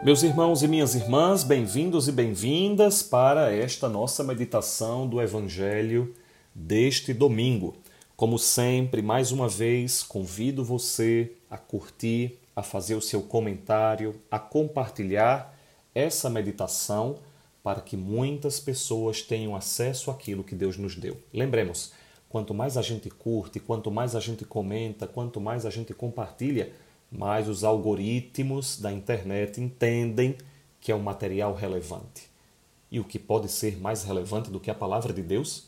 Meus irmãos e minhas irmãs, bem-vindos e bem-vindas para esta nossa meditação do Evangelho deste domingo. Como sempre, mais uma vez, convido você a curtir, a fazer o seu comentário, a compartilhar essa meditação para que muitas pessoas tenham acesso àquilo que Deus nos deu. Lembremos, quanto mais a gente curte, quanto mais a gente comenta, quanto mais a gente compartilha, mas os algoritmos da internet entendem que é um material relevante. E o que pode ser mais relevante do que a palavra de Deus?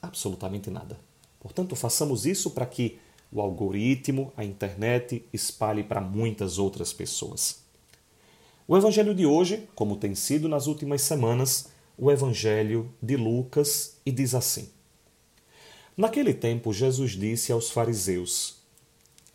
Absolutamente nada. Portanto, façamos isso para que o algoritmo, a internet, espalhe para muitas outras pessoas. O evangelho de hoje, como tem sido nas últimas semanas, o evangelho de Lucas e diz assim: Naquele tempo, Jesus disse aos fariseus: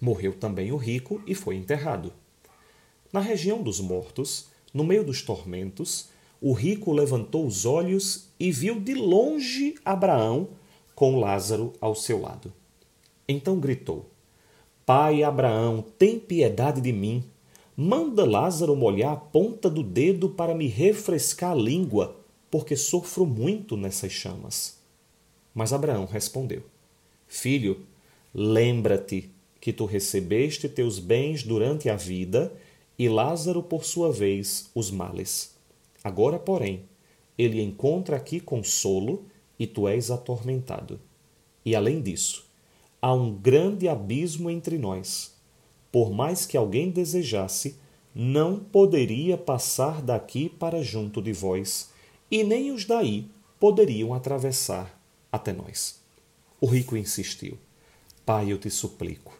Morreu também o rico e foi enterrado. Na região dos mortos, no meio dos tormentos, o rico levantou os olhos e viu de longe Abraão com Lázaro ao seu lado. Então gritou: Pai Abraão, tem piedade de mim. Manda Lázaro molhar a ponta do dedo para me refrescar a língua, porque sofro muito nessas chamas. Mas Abraão respondeu: Filho, lembra-te que tu recebeste teus bens durante a vida, e Lázaro, por sua vez, os males. Agora, porém, ele encontra aqui consolo e tu és atormentado. E além disso, há um grande abismo entre nós. Por mais que alguém desejasse, não poderia passar daqui para junto de vós, e nem os daí poderiam atravessar até nós. O rico insistiu: Pai, eu te suplico,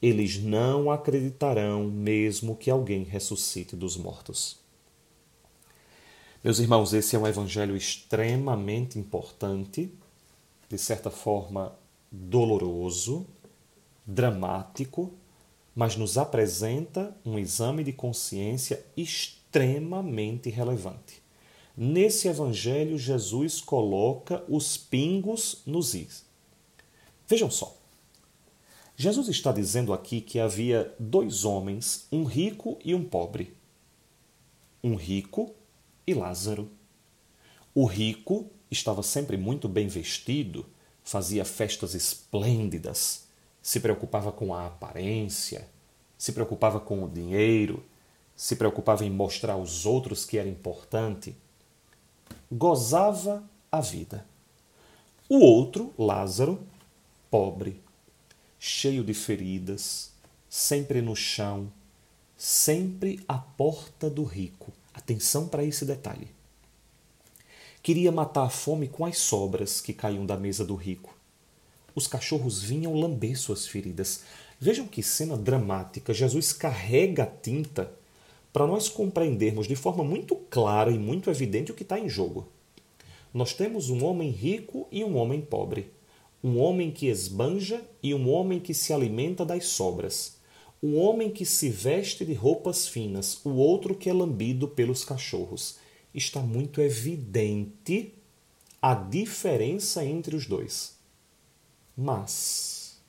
eles não acreditarão mesmo que alguém ressuscite dos mortos. Meus irmãos, esse é um evangelho extremamente importante, de certa forma doloroso, dramático, mas nos apresenta um exame de consciência extremamente relevante. Nesse evangelho, Jesus coloca os pingos nos is. Vejam só. Jesus está dizendo aqui que havia dois homens, um rico e um pobre. Um rico e Lázaro. O rico estava sempre muito bem vestido, fazia festas esplêndidas, se preocupava com a aparência, se preocupava com o dinheiro, se preocupava em mostrar aos outros que era importante. Gozava a vida. O outro, Lázaro, pobre cheio de feridas, sempre no chão, sempre à porta do rico. Atenção para esse detalhe. Queria matar a fome com as sobras que caíam da mesa do rico. Os cachorros vinham lamber suas feridas. Vejam que cena dramática. Jesus carrega a tinta para nós compreendermos de forma muito clara e muito evidente o que está em jogo. Nós temos um homem rico e um homem pobre um homem que esbanja e um homem que se alimenta das sobras, um homem que se veste de roupas finas, o outro que é lambido pelos cachorros. Está muito evidente a diferença entre os dois. Mas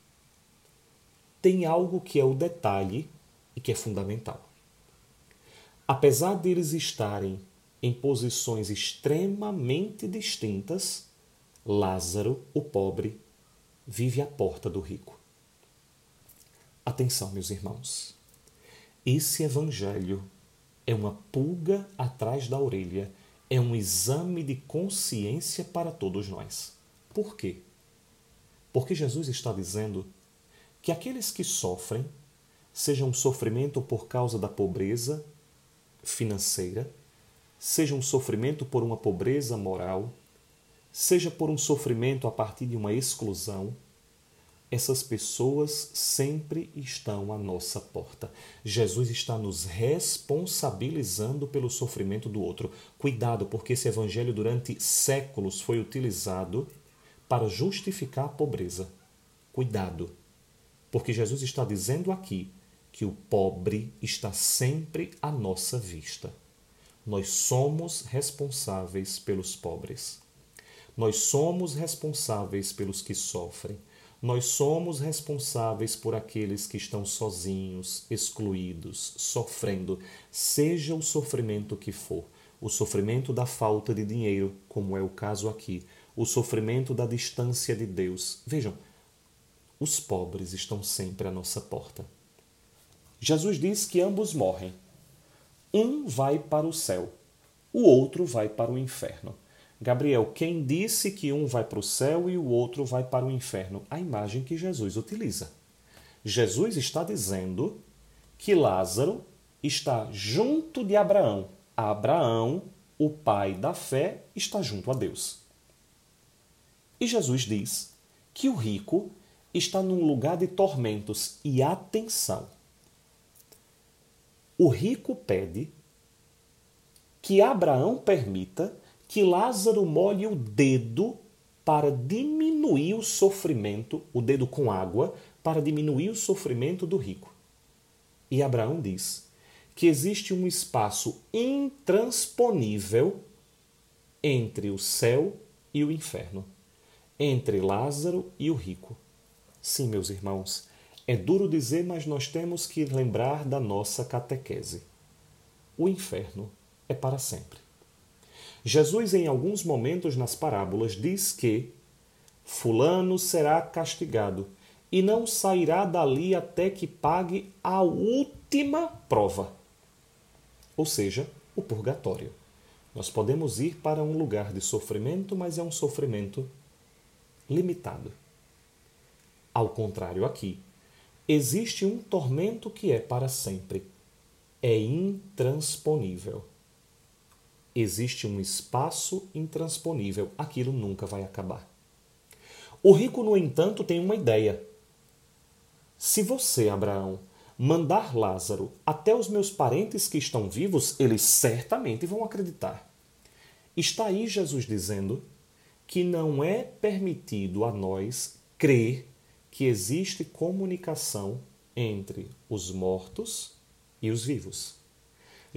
tem algo que é o detalhe e que é fundamental. Apesar deles estarem em posições extremamente distintas, Lázaro, o pobre, vive à porta do rico. Atenção, meus irmãos. Esse evangelho é uma pulga atrás da orelha, é um exame de consciência para todos nós. Por quê? Porque Jesus está dizendo que aqueles que sofrem, seja um sofrimento por causa da pobreza financeira, seja um sofrimento por uma pobreza moral, seja por um sofrimento a partir de uma exclusão, essas pessoas sempre estão à nossa porta. Jesus está nos responsabilizando pelo sofrimento do outro. Cuidado, porque esse evangelho durante séculos foi utilizado para justificar a pobreza. Cuidado, porque Jesus está dizendo aqui que o pobre está sempre à nossa vista. Nós somos responsáveis pelos pobres. Nós somos responsáveis pelos que sofrem. Nós somos responsáveis por aqueles que estão sozinhos, excluídos, sofrendo, seja o sofrimento que for. O sofrimento da falta de dinheiro, como é o caso aqui, o sofrimento da distância de Deus. Vejam, os pobres estão sempre à nossa porta. Jesus diz que ambos morrem. Um vai para o céu, o outro vai para o inferno. Gabriel, quem disse que um vai para o céu e o outro vai para o inferno? A imagem que Jesus utiliza. Jesus está dizendo que Lázaro está junto de Abraão. Abraão, o pai da fé, está junto a Deus. E Jesus diz que o rico está num lugar de tormentos. E atenção! O rico pede que Abraão permita que Lázaro molhe o dedo para diminuir o sofrimento, o dedo com água, para diminuir o sofrimento do rico. E Abraão diz que existe um espaço intransponível entre o céu e o inferno, entre Lázaro e o rico. Sim, meus irmãos, é duro dizer, mas nós temos que lembrar da nossa catequese. O inferno é para sempre. Jesus, em alguns momentos nas parábolas, diz que Fulano será castigado e não sairá dali até que pague a última prova, ou seja, o purgatório. Nós podemos ir para um lugar de sofrimento, mas é um sofrimento limitado. Ao contrário, aqui, existe um tormento que é para sempre, é intransponível existe um espaço intransponível. Aquilo nunca vai acabar. O rico, no entanto, tem uma ideia. Se você, Abraão, mandar Lázaro até os meus parentes que estão vivos, eles certamente vão acreditar. Está aí Jesus dizendo que não é permitido a nós crer que existe comunicação entre os mortos e os vivos.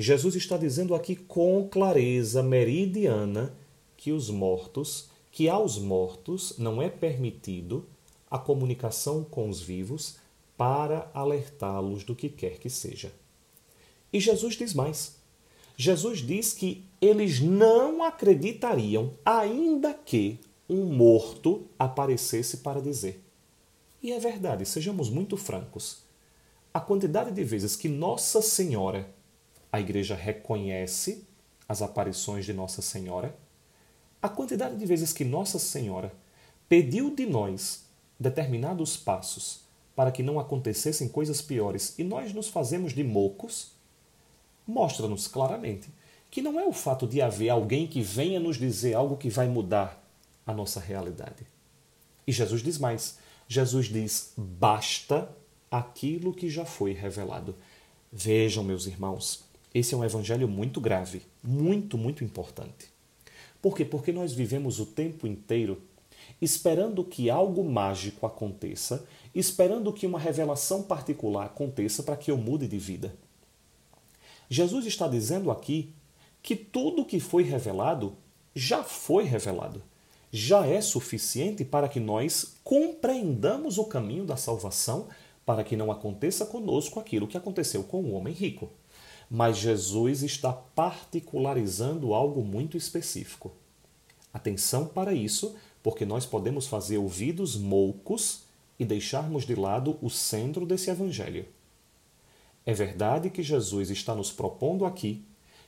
Jesus está dizendo aqui com clareza meridiana que os mortos, que aos mortos não é permitido a comunicação com os vivos para alertá-los do que quer que seja. E Jesus diz mais. Jesus diz que eles não acreditariam, ainda que um morto aparecesse para dizer. E é verdade, sejamos muito francos. A quantidade de vezes que Nossa Senhora a igreja reconhece as aparições de Nossa Senhora, a quantidade de vezes que Nossa Senhora pediu de nós determinados passos para que não acontecessem coisas piores e nós nos fazemos de mocos, mostra-nos claramente que não é o fato de haver alguém que venha nos dizer algo que vai mudar a nossa realidade. E Jesus diz mais: Jesus diz, basta aquilo que já foi revelado. Vejam, meus irmãos, esse é um evangelho muito grave, muito, muito importante. Por quê? Porque nós vivemos o tempo inteiro esperando que algo mágico aconteça, esperando que uma revelação particular aconteça para que eu mude de vida. Jesus está dizendo aqui que tudo que foi revelado já foi revelado. Já é suficiente para que nós compreendamos o caminho da salvação, para que não aconteça conosco aquilo que aconteceu com o homem rico. Mas Jesus está particularizando algo muito específico. Atenção para isso, porque nós podemos fazer ouvidos moucos e deixarmos de lado o centro desse evangelho. É verdade que Jesus está nos propondo aqui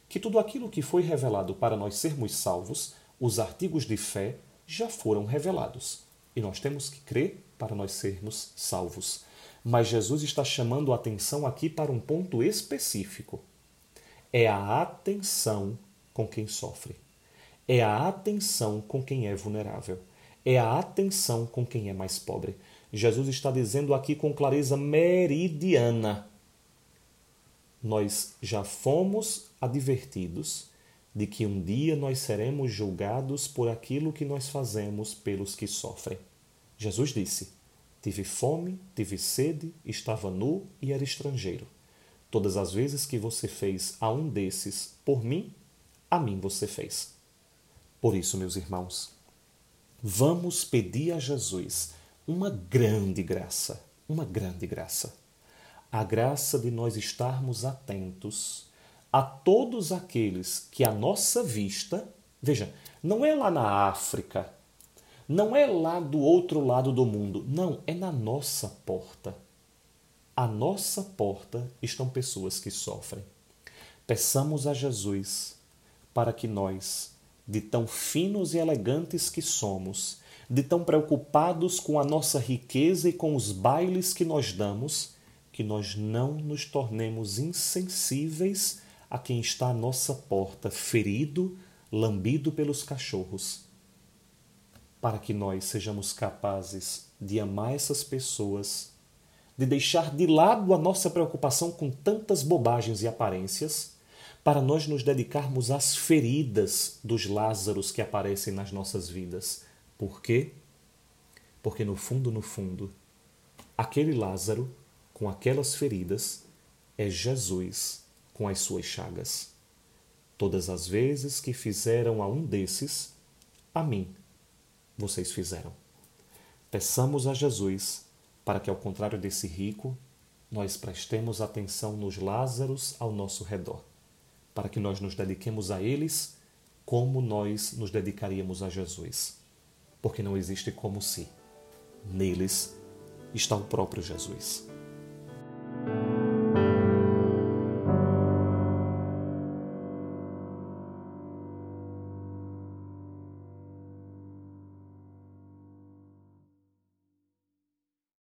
que tudo aquilo que foi revelado para nós sermos salvos, os artigos de fé, já foram revelados. E nós temos que crer para nós sermos salvos. Mas Jesus está chamando a atenção aqui para um ponto específico. É a atenção com quem sofre. É a atenção com quem é vulnerável. É a atenção com quem é mais pobre. Jesus está dizendo aqui com clareza meridiana nós já fomos advertidos de que um dia nós seremos julgados por aquilo que nós fazemos pelos que sofrem. Jesus disse: Tive fome, tive sede, estava nu e era estrangeiro. Todas as vezes que você fez a um desses por mim, a mim você fez. Por isso, meus irmãos, vamos pedir a Jesus uma grande graça, uma grande graça a graça de nós estarmos atentos a todos aqueles que a nossa vista, veja, não é lá na África, não é lá do outro lado do mundo, não, é na nossa porta. À nossa porta estão pessoas que sofrem. Peçamos a Jesus para que nós, de tão finos e elegantes que somos, de tão preocupados com a nossa riqueza e com os bailes que nós damos, que nós não nos tornemos insensíveis a quem está à nossa porta, ferido, lambido pelos cachorros, para que nós sejamos capazes de amar essas pessoas, de deixar de lado a nossa preocupação com tantas bobagens e aparências, para nós nos dedicarmos às feridas dos Lázaros que aparecem nas nossas vidas. Por quê? Porque no fundo, no fundo, aquele Lázaro com aquelas feridas é Jesus com as suas chagas. Todas as vezes que fizeram a um desses, a mim vocês fizeram. Peçamos a Jesus para que, ao contrário desse rico, nós prestemos atenção nos Lázaros ao nosso redor, para que nós nos dediquemos a eles como nós nos dedicaríamos a Jesus. Porque não existe como se. Neles está o próprio Jesus.